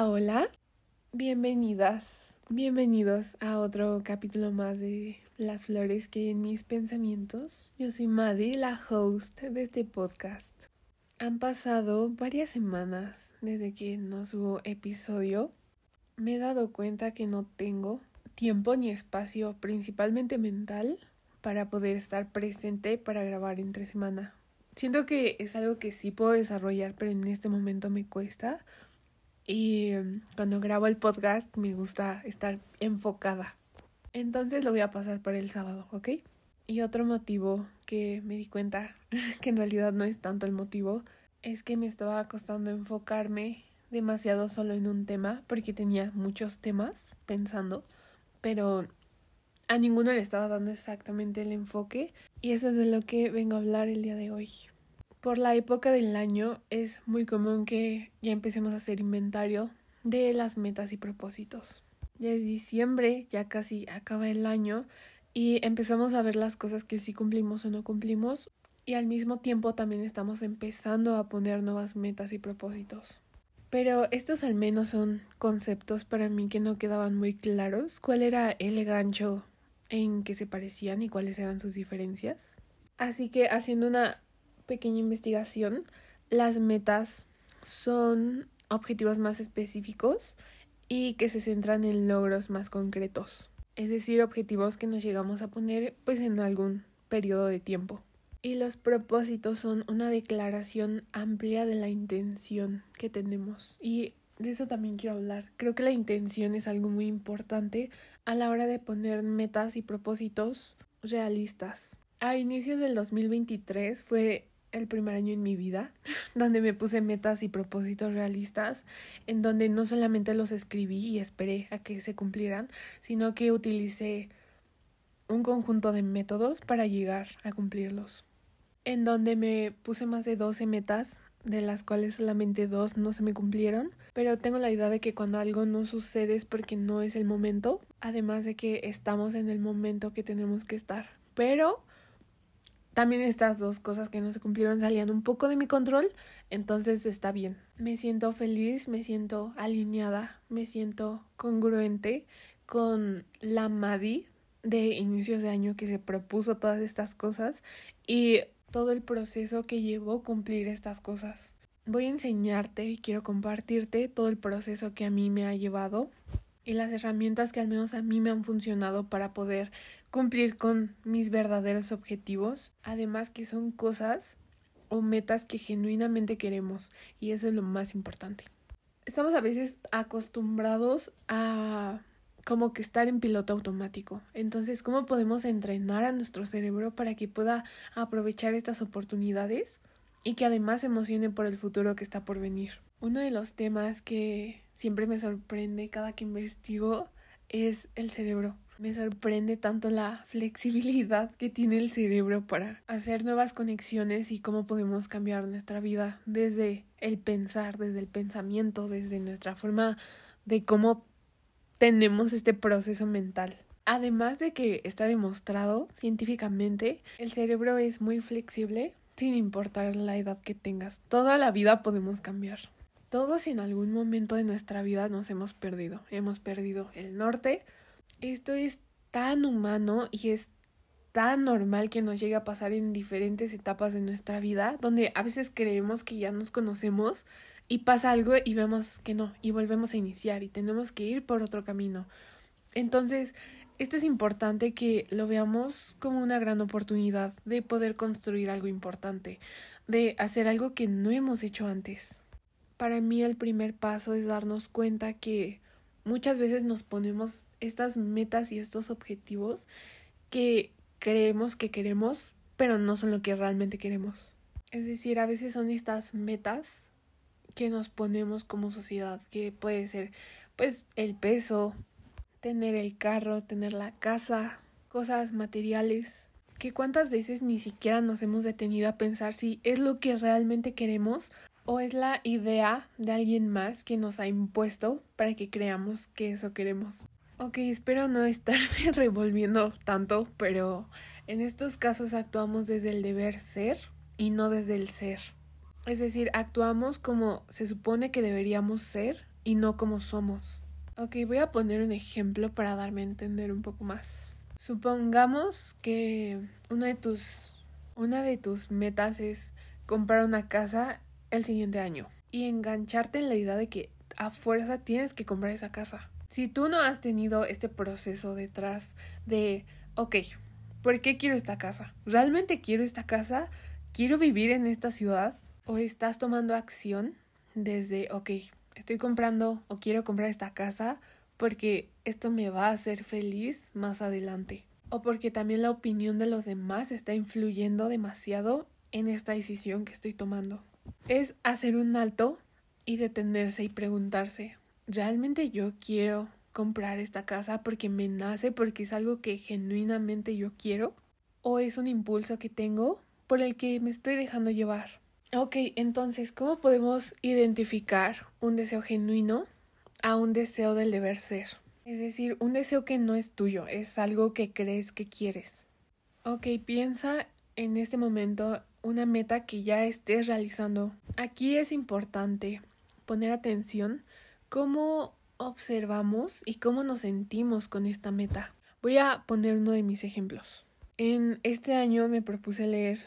Hola. Bienvenidas, bienvenidos a otro capítulo más de Las flores que hay en mis pensamientos. Yo soy Maddie, la host de este podcast. Han pasado varias semanas desde que no subo episodio. Me he dado cuenta que no tengo tiempo ni espacio, principalmente mental, para poder estar presente para grabar entre semana. Siento que es algo que sí puedo desarrollar, pero en este momento me cuesta. Y em, cuando grabo el podcast me gusta estar enfocada. Entonces lo voy a pasar para el sábado, ¿ok? Y otro motivo que me di cuenta, que en realidad no es tanto el motivo, es que me estaba costando enfocarme demasiado solo en un tema, porque tenía muchos temas pensando, pero a ninguno le estaba dando exactamente el enfoque, y eso es de lo que vengo a hablar el día de hoy. Por la época del año es muy común que ya empecemos a hacer inventario de las metas y propósitos. Ya es diciembre, ya casi acaba el año y empezamos a ver las cosas que sí cumplimos o no cumplimos y al mismo tiempo también estamos empezando a poner nuevas metas y propósitos. Pero estos al menos son conceptos para mí que no quedaban muy claros. ¿Cuál era el gancho en que se parecían y cuáles eran sus diferencias? Así que haciendo una pequeña investigación, las metas son objetivos más específicos y que se centran en logros más concretos, es decir, objetivos que nos llegamos a poner pues en algún periodo de tiempo. Y los propósitos son una declaración amplia de la intención que tenemos y de eso también quiero hablar. Creo que la intención es algo muy importante a la hora de poner metas y propósitos realistas. A inicios del 2023 fue el primer año en mi vida, donde me puse metas y propósitos realistas, en donde no solamente los escribí y esperé a que se cumplieran, sino que utilicé un conjunto de métodos para llegar a cumplirlos, en donde me puse más de 12 metas, de las cuales solamente dos no se me cumplieron, pero tengo la idea de que cuando algo no sucede es porque no es el momento, además de que estamos en el momento que tenemos que estar. Pero también estas dos cosas que no se cumplieron salían un poco de mi control, entonces está bien. Me siento feliz, me siento alineada, me siento congruente con la Madi de inicios de año que se propuso todas estas cosas y todo el proceso que llevó cumplir estas cosas. Voy a enseñarte y quiero compartirte todo el proceso que a mí me ha llevado y las herramientas que al menos a mí me han funcionado para poder cumplir con mis verdaderos objetivos, además que son cosas o metas que genuinamente queremos y eso es lo más importante. Estamos a veces acostumbrados a como que estar en piloto automático. Entonces, ¿cómo podemos entrenar a nuestro cerebro para que pueda aprovechar estas oportunidades y que además se emocione por el futuro que está por venir? Uno de los temas que siempre me sorprende cada que investigo es el cerebro. Me sorprende tanto la flexibilidad que tiene el cerebro para hacer nuevas conexiones y cómo podemos cambiar nuestra vida desde el pensar, desde el pensamiento, desde nuestra forma de cómo tenemos este proceso mental. Además de que está demostrado científicamente, el cerebro es muy flexible sin importar la edad que tengas. Toda la vida podemos cambiar. Todos en algún momento de nuestra vida nos hemos perdido. Hemos perdido el norte, esto es tan humano y es tan normal que nos llegue a pasar en diferentes etapas de nuestra vida, donde a veces creemos que ya nos conocemos y pasa algo y vemos que no, y volvemos a iniciar y tenemos que ir por otro camino. Entonces, esto es importante que lo veamos como una gran oportunidad de poder construir algo importante, de hacer algo que no hemos hecho antes. Para mí el primer paso es darnos cuenta que muchas veces nos ponemos estas metas y estos objetivos que creemos que queremos, pero no son lo que realmente queremos. Es decir, a veces son estas metas que nos ponemos como sociedad, que puede ser pues el peso, tener el carro, tener la casa, cosas materiales, que cuántas veces ni siquiera nos hemos detenido a pensar si es lo que realmente queremos o es la idea de alguien más que nos ha impuesto para que creamos que eso queremos. Ok, espero no estarme revolviendo tanto, pero en estos casos actuamos desde el deber ser y no desde el ser. Es decir, actuamos como se supone que deberíamos ser y no como somos. Ok, voy a poner un ejemplo para darme a entender un poco más. Supongamos que una de tus, una de tus metas es comprar una casa el siguiente año y engancharte en la idea de que a fuerza tienes que comprar esa casa. Si tú no has tenido este proceso detrás de, ok, ¿por qué quiero esta casa? ¿Realmente quiero esta casa? ¿Quiero vivir en esta ciudad? ¿O estás tomando acción desde, ok, estoy comprando o quiero comprar esta casa porque esto me va a hacer feliz más adelante? ¿O porque también la opinión de los demás está influyendo demasiado en esta decisión que estoy tomando? Es hacer un alto y detenerse y preguntarse, ¿realmente yo quiero comprar esta casa porque me nace, porque es algo que genuinamente yo quiero? ¿O es un impulso que tengo por el que me estoy dejando llevar? Ok, entonces, ¿cómo podemos identificar un deseo genuino a un deseo del deber ser? Es decir, un deseo que no es tuyo, es algo que crees que quieres. Ok, piensa en este momento una meta que ya estés realizando. Aquí es importante poner atención cómo observamos y cómo nos sentimos con esta meta. Voy a poner uno de mis ejemplos. En este año me propuse leer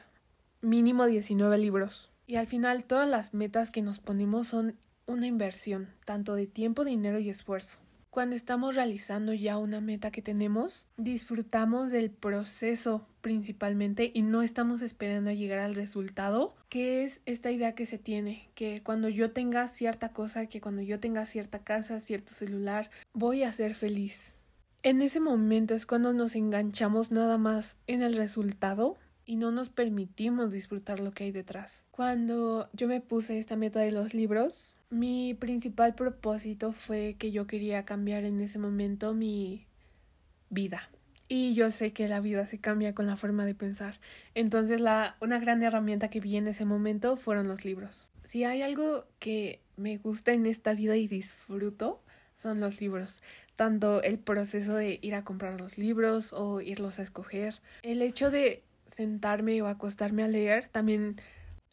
mínimo 19 libros y al final todas las metas que nos ponemos son una inversión, tanto de tiempo, dinero y esfuerzo. Cuando estamos realizando ya una meta que tenemos, disfrutamos del proceso principalmente y no estamos esperando a llegar al resultado, que es esta idea que se tiene, que cuando yo tenga cierta cosa, que cuando yo tenga cierta casa, cierto celular, voy a ser feliz. En ese momento es cuando nos enganchamos nada más en el resultado y no nos permitimos disfrutar lo que hay detrás. Cuando yo me puse esta meta de los libros, mi principal propósito fue que yo quería cambiar en ese momento mi vida. Y yo sé que la vida se cambia con la forma de pensar. Entonces la una gran herramienta que vi en ese momento fueron los libros. Si hay algo que me gusta en esta vida y disfruto, son los libros. Tanto el proceso de ir a comprar los libros o irlos a escoger. El hecho de sentarme o acostarme a leer también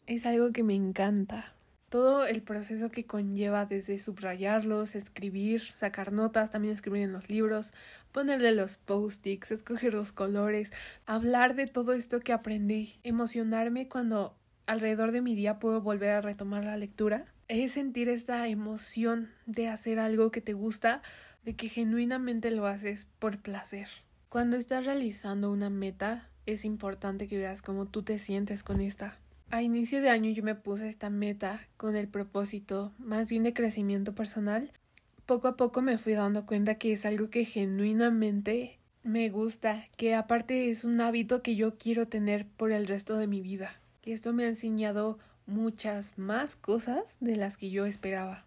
es algo que me encanta todo el proceso que conlleva desde subrayarlos, escribir, sacar notas, también escribir en los libros, ponerle los post-its, escoger los colores, hablar de todo esto que aprendí, emocionarme cuando alrededor de mi día puedo volver a retomar la lectura, es sentir esta emoción de hacer algo que te gusta, de que genuinamente lo haces por placer. Cuando estás realizando una meta, es importante que veas cómo tú te sientes con esta a inicio de año yo me puse esta meta con el propósito más bien de crecimiento personal. Poco a poco me fui dando cuenta que es algo que genuinamente me gusta, que aparte es un hábito que yo quiero tener por el resto de mi vida. Que esto me ha enseñado muchas más cosas de las que yo esperaba.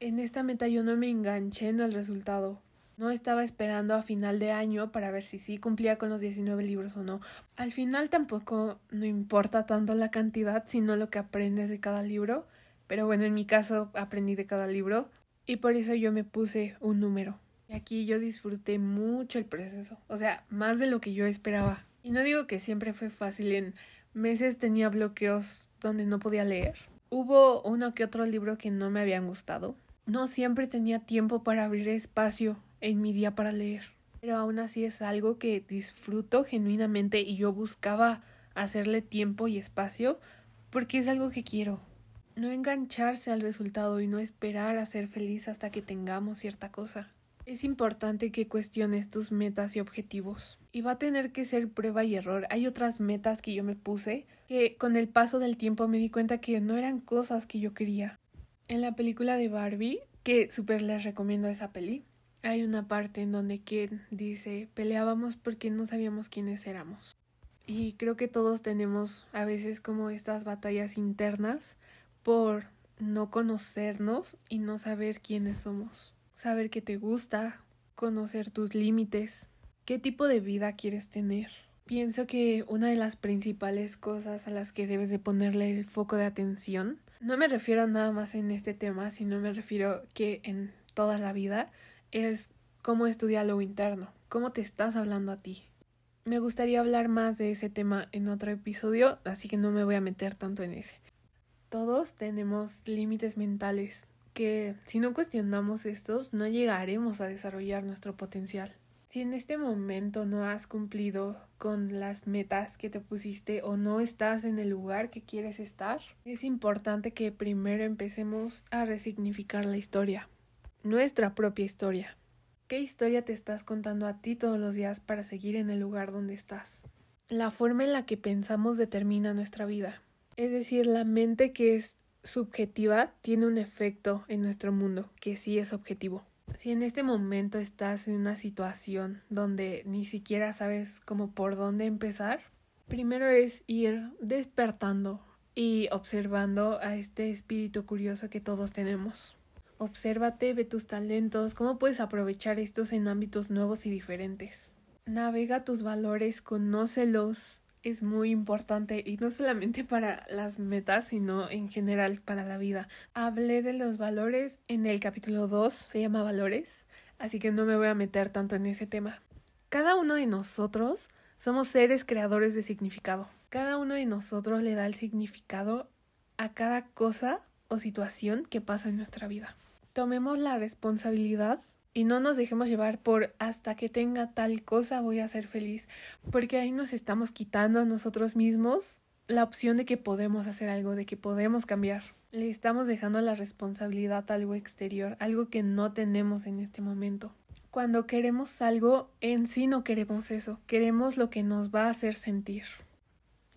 En esta meta yo no me enganché en el resultado, no estaba esperando a final de año para ver si sí cumplía con los 19 libros o no. Al final tampoco no importa tanto la cantidad, sino lo que aprendes de cada libro. Pero bueno, en mi caso aprendí de cada libro y por eso yo me puse un número. Y aquí yo disfruté mucho el proceso, o sea, más de lo que yo esperaba. Y no digo que siempre fue fácil, en meses tenía bloqueos donde no podía leer. Hubo uno que otro libro que no me habían gustado. No siempre tenía tiempo para abrir espacio en mi día para leer. Pero aún así es algo que disfruto genuinamente y yo buscaba hacerle tiempo y espacio porque es algo que quiero. No engancharse al resultado y no esperar a ser feliz hasta que tengamos cierta cosa. Es importante que cuestiones tus metas y objetivos. Y va a tener que ser prueba y error. Hay otras metas que yo me puse que con el paso del tiempo me di cuenta que no eran cosas que yo quería. En la película de Barbie, que súper les recomiendo esa peli, hay una parte en donde Ken dice peleábamos porque no sabíamos quiénes éramos. Y creo que todos tenemos a veces como estas batallas internas por no conocernos y no saber quiénes somos. Saber qué te gusta, conocer tus límites, qué tipo de vida quieres tener. Pienso que una de las principales cosas a las que debes de ponerle el foco de atención, no me refiero nada más en este tema, sino me refiero que en toda la vida, es cómo es tu diálogo interno, cómo te estás hablando a ti. Me gustaría hablar más de ese tema en otro episodio, así que no me voy a meter tanto en ese. Todos tenemos límites mentales que si no cuestionamos estos, no llegaremos a desarrollar nuestro potencial. Si en este momento no has cumplido con las metas que te pusiste o no estás en el lugar que quieres estar, es importante que primero empecemos a resignificar la historia, nuestra propia historia. ¿Qué historia te estás contando a ti todos los días para seguir en el lugar donde estás? La forma en la que pensamos determina nuestra vida. Es decir, la mente que es subjetiva tiene un efecto en nuestro mundo que sí es objetivo. Si en este momento estás en una situación donde ni siquiera sabes cómo por dónde empezar, primero es ir despertando y observando a este espíritu curioso que todos tenemos. Obsérvate, ve tus talentos, cómo puedes aprovechar estos en ámbitos nuevos y diferentes. Navega tus valores, conócelos, es muy importante y no solamente para las metas, sino en general para la vida. Hablé de los valores en el capítulo 2, se llama valores, así que no me voy a meter tanto en ese tema. Cada uno de nosotros somos seres creadores de significado. Cada uno de nosotros le da el significado a cada cosa o situación que pasa en nuestra vida. Tomemos la responsabilidad y no nos dejemos llevar por hasta que tenga tal cosa voy a ser feliz, porque ahí nos estamos quitando a nosotros mismos la opción de que podemos hacer algo, de que podemos cambiar. Le estamos dejando la responsabilidad a algo exterior, algo que no tenemos en este momento. Cuando queremos algo, en sí no queremos eso, queremos lo que nos va a hacer sentir.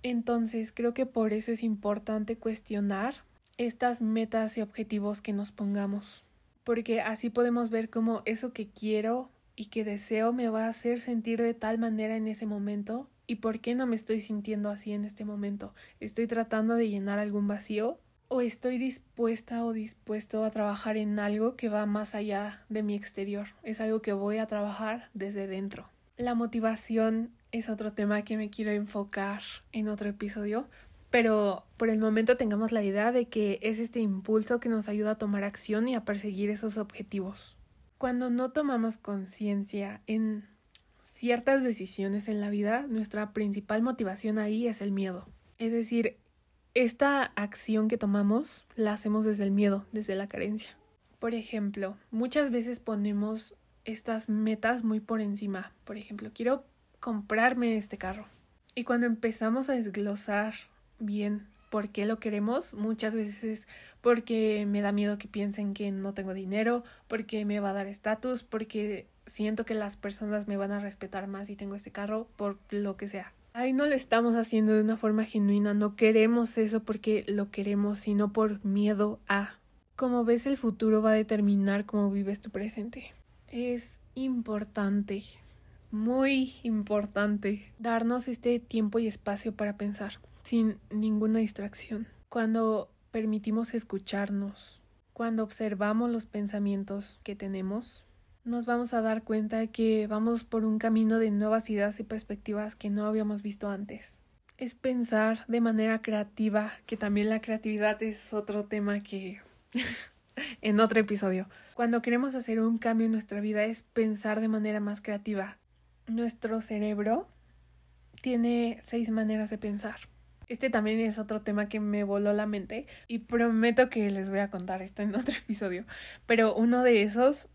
Entonces, creo que por eso es importante cuestionar estas metas y objetivos que nos pongamos porque así podemos ver cómo eso que quiero y que deseo me va a hacer sentir de tal manera en ese momento y por qué no me estoy sintiendo así en este momento. ¿Estoy tratando de llenar algún vacío? ¿O estoy dispuesta o dispuesto a trabajar en algo que va más allá de mi exterior? Es algo que voy a trabajar desde dentro. La motivación es otro tema que me quiero enfocar en otro episodio pero por el momento tengamos la idea de que es este impulso que nos ayuda a tomar acción y a perseguir esos objetivos. Cuando no tomamos conciencia en ciertas decisiones en la vida, nuestra principal motivación ahí es el miedo. Es decir, esta acción que tomamos la hacemos desde el miedo, desde la carencia. Por ejemplo, muchas veces ponemos estas metas muy por encima. Por ejemplo, quiero comprarme este carro. Y cuando empezamos a desglosar bien por qué lo queremos, muchas veces porque me da miedo que piensen que no tengo dinero, porque me va a dar estatus, porque siento que las personas me van a respetar más si tengo este carro, por lo que sea. Ahí no lo estamos haciendo de una forma genuina, no queremos eso porque lo queremos, sino por miedo a. Como ves, el futuro va a determinar cómo vives tu presente. Es importante, muy importante, darnos este tiempo y espacio para pensar sin ninguna distracción. Cuando permitimos escucharnos, cuando observamos los pensamientos que tenemos, nos vamos a dar cuenta que vamos por un camino de nuevas ideas y perspectivas que no habíamos visto antes. Es pensar de manera creativa, que también la creatividad es otro tema que en otro episodio. Cuando queremos hacer un cambio en nuestra vida es pensar de manera más creativa. Nuestro cerebro tiene seis maneras de pensar. Este también es otro tema que me voló la mente y prometo que les voy a contar esto en otro episodio. Pero uno de esos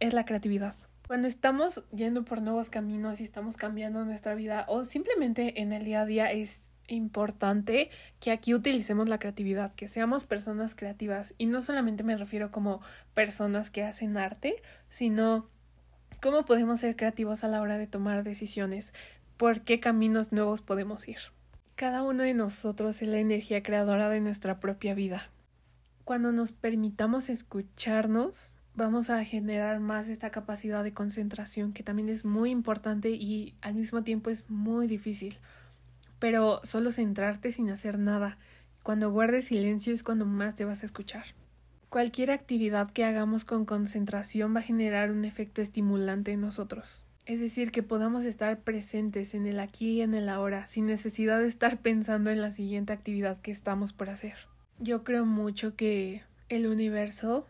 es la creatividad. Cuando estamos yendo por nuevos caminos y estamos cambiando nuestra vida o simplemente en el día a día es importante que aquí utilicemos la creatividad, que seamos personas creativas y no solamente me refiero como personas que hacen arte, sino cómo podemos ser creativos a la hora de tomar decisiones, por qué caminos nuevos podemos ir. Cada uno de nosotros es la energía creadora de nuestra propia vida. Cuando nos permitamos escucharnos, vamos a generar más esta capacidad de concentración que también es muy importante y al mismo tiempo es muy difícil. Pero solo centrarte sin hacer nada. Cuando guardes silencio es cuando más te vas a escuchar. Cualquier actividad que hagamos con concentración va a generar un efecto estimulante en nosotros. Es decir, que podamos estar presentes en el aquí y en el ahora, sin necesidad de estar pensando en la siguiente actividad que estamos por hacer. Yo creo mucho que el universo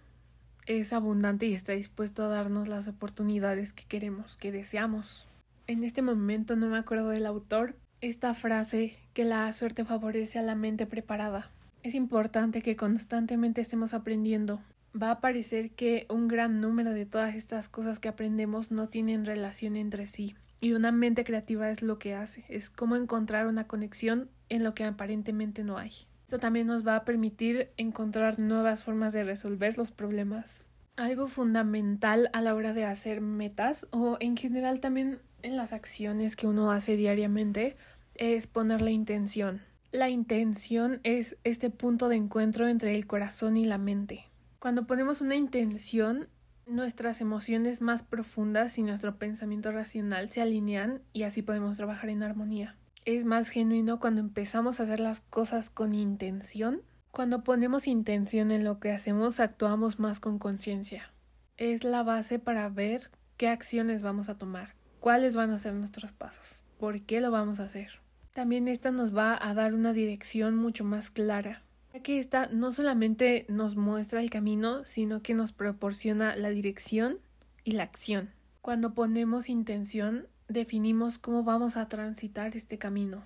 es abundante y está dispuesto a darnos las oportunidades que queremos, que deseamos. En este momento no me acuerdo del autor, esta frase que la suerte favorece a la mente preparada. Es importante que constantemente estemos aprendiendo, va a parecer que un gran número de todas estas cosas que aprendemos no tienen relación entre sí. Y una mente creativa es lo que hace, es como encontrar una conexión en lo que aparentemente no hay. Esto también nos va a permitir encontrar nuevas formas de resolver los problemas. Algo fundamental a la hora de hacer metas o en general también en las acciones que uno hace diariamente es poner la intención. La intención es este punto de encuentro entre el corazón y la mente. Cuando ponemos una intención, nuestras emociones más profundas y nuestro pensamiento racional se alinean y así podemos trabajar en armonía. Es más genuino cuando empezamos a hacer las cosas con intención. Cuando ponemos intención en lo que hacemos, actuamos más con conciencia. Es la base para ver qué acciones vamos a tomar, cuáles van a ser nuestros pasos, por qué lo vamos a hacer. También esta nos va a dar una dirección mucho más clara, que esta no solamente nos muestra el camino, sino que nos proporciona la dirección y la acción. Cuando ponemos intención, definimos cómo vamos a transitar este camino.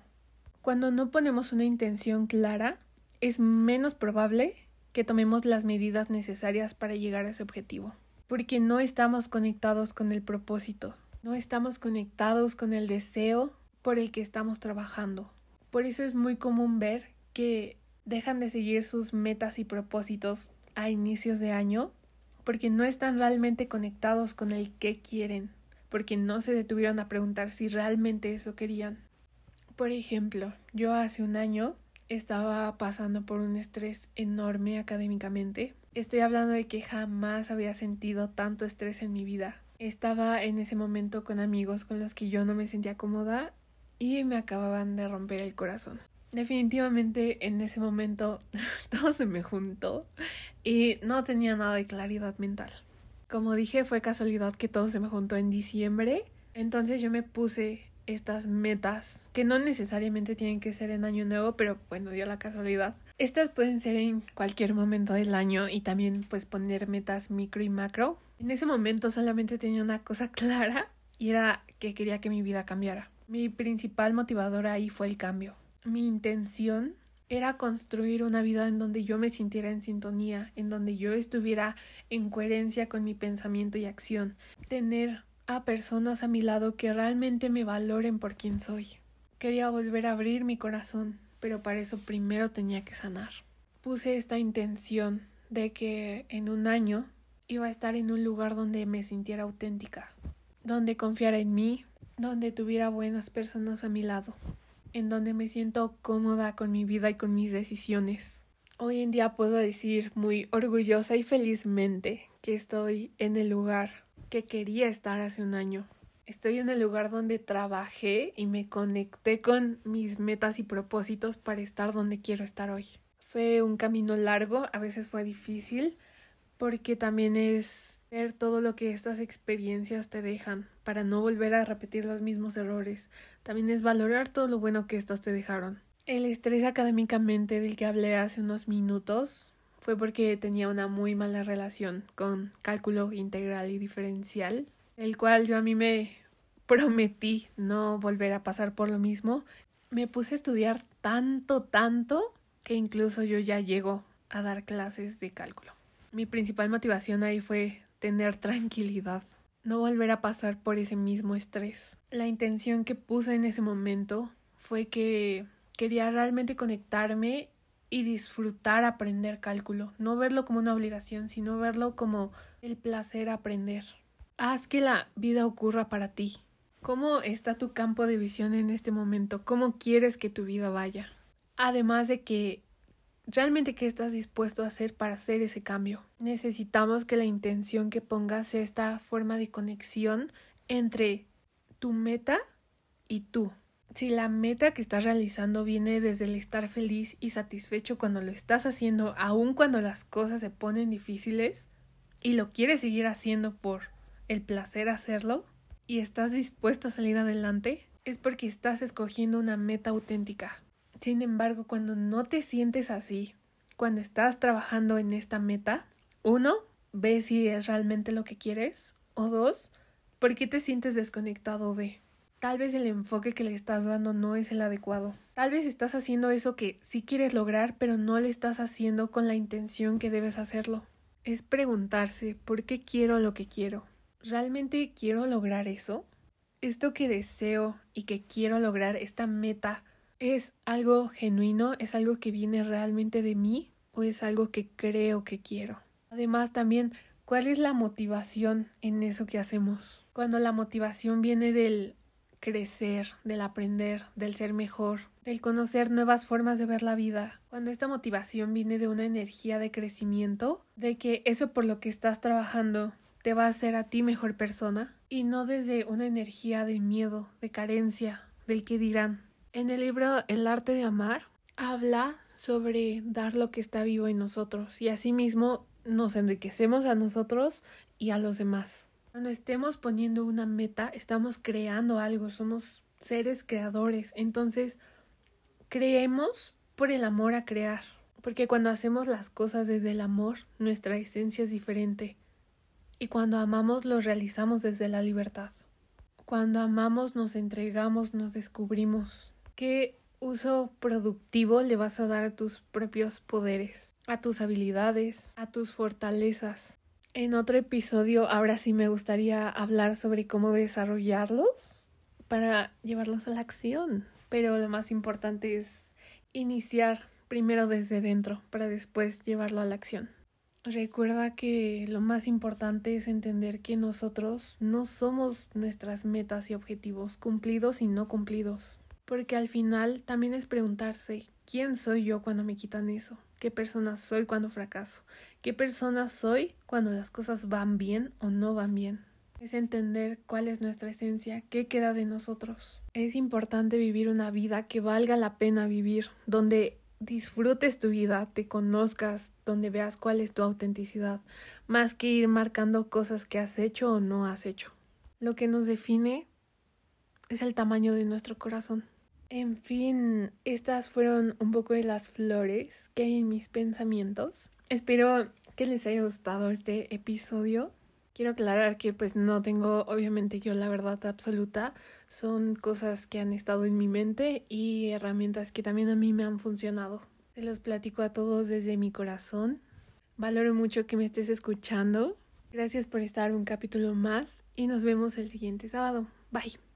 Cuando no ponemos una intención clara, es menos probable que tomemos las medidas necesarias para llegar a ese objetivo, porque no estamos conectados con el propósito, no estamos conectados con el deseo por el que estamos trabajando. Por eso es muy común ver que dejan de seguir sus metas y propósitos a inicios de año porque no están realmente conectados con el que quieren, porque no se detuvieron a preguntar si realmente eso querían. Por ejemplo, yo hace un año estaba pasando por un estrés enorme académicamente. Estoy hablando de que jamás había sentido tanto estrés en mi vida. Estaba en ese momento con amigos con los que yo no me sentía cómoda y me acababan de romper el corazón. Definitivamente en ese momento todo se me juntó y no tenía nada de claridad mental. Como dije, fue casualidad que todo se me juntó en diciembre, entonces yo me puse estas metas que no necesariamente tienen que ser en año nuevo, pero bueno, dio la casualidad. Estas pueden ser en cualquier momento del año y también pues poner metas micro y macro. En ese momento solamente tenía una cosa clara y era que quería que mi vida cambiara. Mi principal motivador ahí fue el cambio. Mi intención era construir una vida en donde yo me sintiera en sintonía, en donde yo estuviera en coherencia con mi pensamiento y acción, tener a personas a mi lado que realmente me valoren por quien soy. Quería volver a abrir mi corazón, pero para eso primero tenía que sanar. Puse esta intención de que en un año iba a estar en un lugar donde me sintiera auténtica, donde confiara en mí, donde tuviera buenas personas a mi lado, en donde me siento cómoda con mi vida y con mis decisiones. Hoy en día puedo decir muy orgullosa y felizmente que estoy en el lugar que quería estar hace un año. Estoy en el lugar donde trabajé y me conecté con mis metas y propósitos para estar donde quiero estar hoy. Fue un camino largo, a veces fue difícil, porque también es ver todo lo que estas experiencias te dejan para no volver a repetir los mismos errores. También es valorar todo lo bueno que estas te dejaron. El estrés académicamente del que hablé hace unos minutos fue porque tenía una muy mala relación con cálculo integral y diferencial, el cual yo a mí me prometí no volver a pasar por lo mismo. Me puse a estudiar tanto, tanto, que incluso yo ya llego a dar clases de cálculo. Mi principal motivación ahí fue tener tranquilidad, no volver a pasar por ese mismo estrés. La intención que puse en ese momento fue que quería realmente conectarme y disfrutar aprender cálculo, no verlo como una obligación, sino verlo como el placer aprender. Haz que la vida ocurra para ti. ¿Cómo está tu campo de visión en este momento? ¿Cómo quieres que tu vida vaya? Además de que realmente qué estás dispuesto a hacer para hacer ese cambio. Necesitamos que la intención que pongas sea esta forma de conexión entre tu meta y tú si la meta que estás realizando viene desde el estar feliz y satisfecho cuando lo estás haciendo, aun cuando las cosas se ponen difíciles, y lo quieres seguir haciendo por el placer hacerlo, y estás dispuesto a salir adelante, es porque estás escogiendo una meta auténtica. Sin embargo, cuando no te sientes así, cuando estás trabajando en esta meta, uno, ve si es realmente lo que quieres, o dos, ¿por qué te sientes desconectado de? Tal vez el enfoque que le estás dando no es el adecuado. Tal vez estás haciendo eso que sí quieres lograr, pero no le estás haciendo con la intención que debes hacerlo. es preguntarse por qué quiero lo que quiero. ¿Realmente quiero lograr eso? ¿Esto que deseo y que quiero lograr, esta meta, es algo genuino? ¿Es algo que viene realmente de mí? ¿O es algo que creo que quiero? Además, también, ¿cuál es la motivación en eso que hacemos? Cuando la motivación viene del crecer, del aprender, del ser mejor, del conocer nuevas formas de ver la vida. Cuando esta motivación viene de una energía de crecimiento, de que eso por lo que estás trabajando te va a hacer a ti mejor persona y no desde una energía de miedo, de carencia, del que dirán. En el libro El arte de amar habla sobre dar lo que está vivo en nosotros y asimismo nos enriquecemos a nosotros y a los demás. Cuando estemos poniendo una meta, estamos creando algo, somos seres creadores. Entonces, creemos por el amor a crear. Porque cuando hacemos las cosas desde el amor, nuestra esencia es diferente. Y cuando amamos, lo realizamos desde la libertad. Cuando amamos, nos entregamos, nos descubrimos. ¿Qué uso productivo le vas a dar a tus propios poderes, a tus habilidades, a tus fortalezas? En otro episodio, ahora sí me gustaría hablar sobre cómo desarrollarlos para llevarlos a la acción. Pero lo más importante es iniciar primero desde dentro para después llevarlo a la acción. Recuerda que lo más importante es entender que nosotros no somos nuestras metas y objetivos cumplidos y no cumplidos. Porque al final también es preguntarse, ¿quién soy yo cuando me quitan eso? ¿Qué persona soy cuando fracaso? ¿Qué persona soy cuando las cosas van bien o no van bien? Es entender cuál es nuestra esencia, qué queda de nosotros. Es importante vivir una vida que valga la pena vivir, donde disfrutes tu vida, te conozcas, donde veas cuál es tu autenticidad, más que ir marcando cosas que has hecho o no has hecho. Lo que nos define es el tamaño de nuestro corazón. En fin, estas fueron un poco de las flores que hay en mis pensamientos. Espero que les haya gustado este episodio. Quiero aclarar que pues no tengo obviamente yo la verdad absoluta, son cosas que han estado en mi mente y herramientas que también a mí me han funcionado. Se los platico a todos desde mi corazón. Valoro mucho que me estés escuchando. Gracias por estar un capítulo más y nos vemos el siguiente sábado. Bye.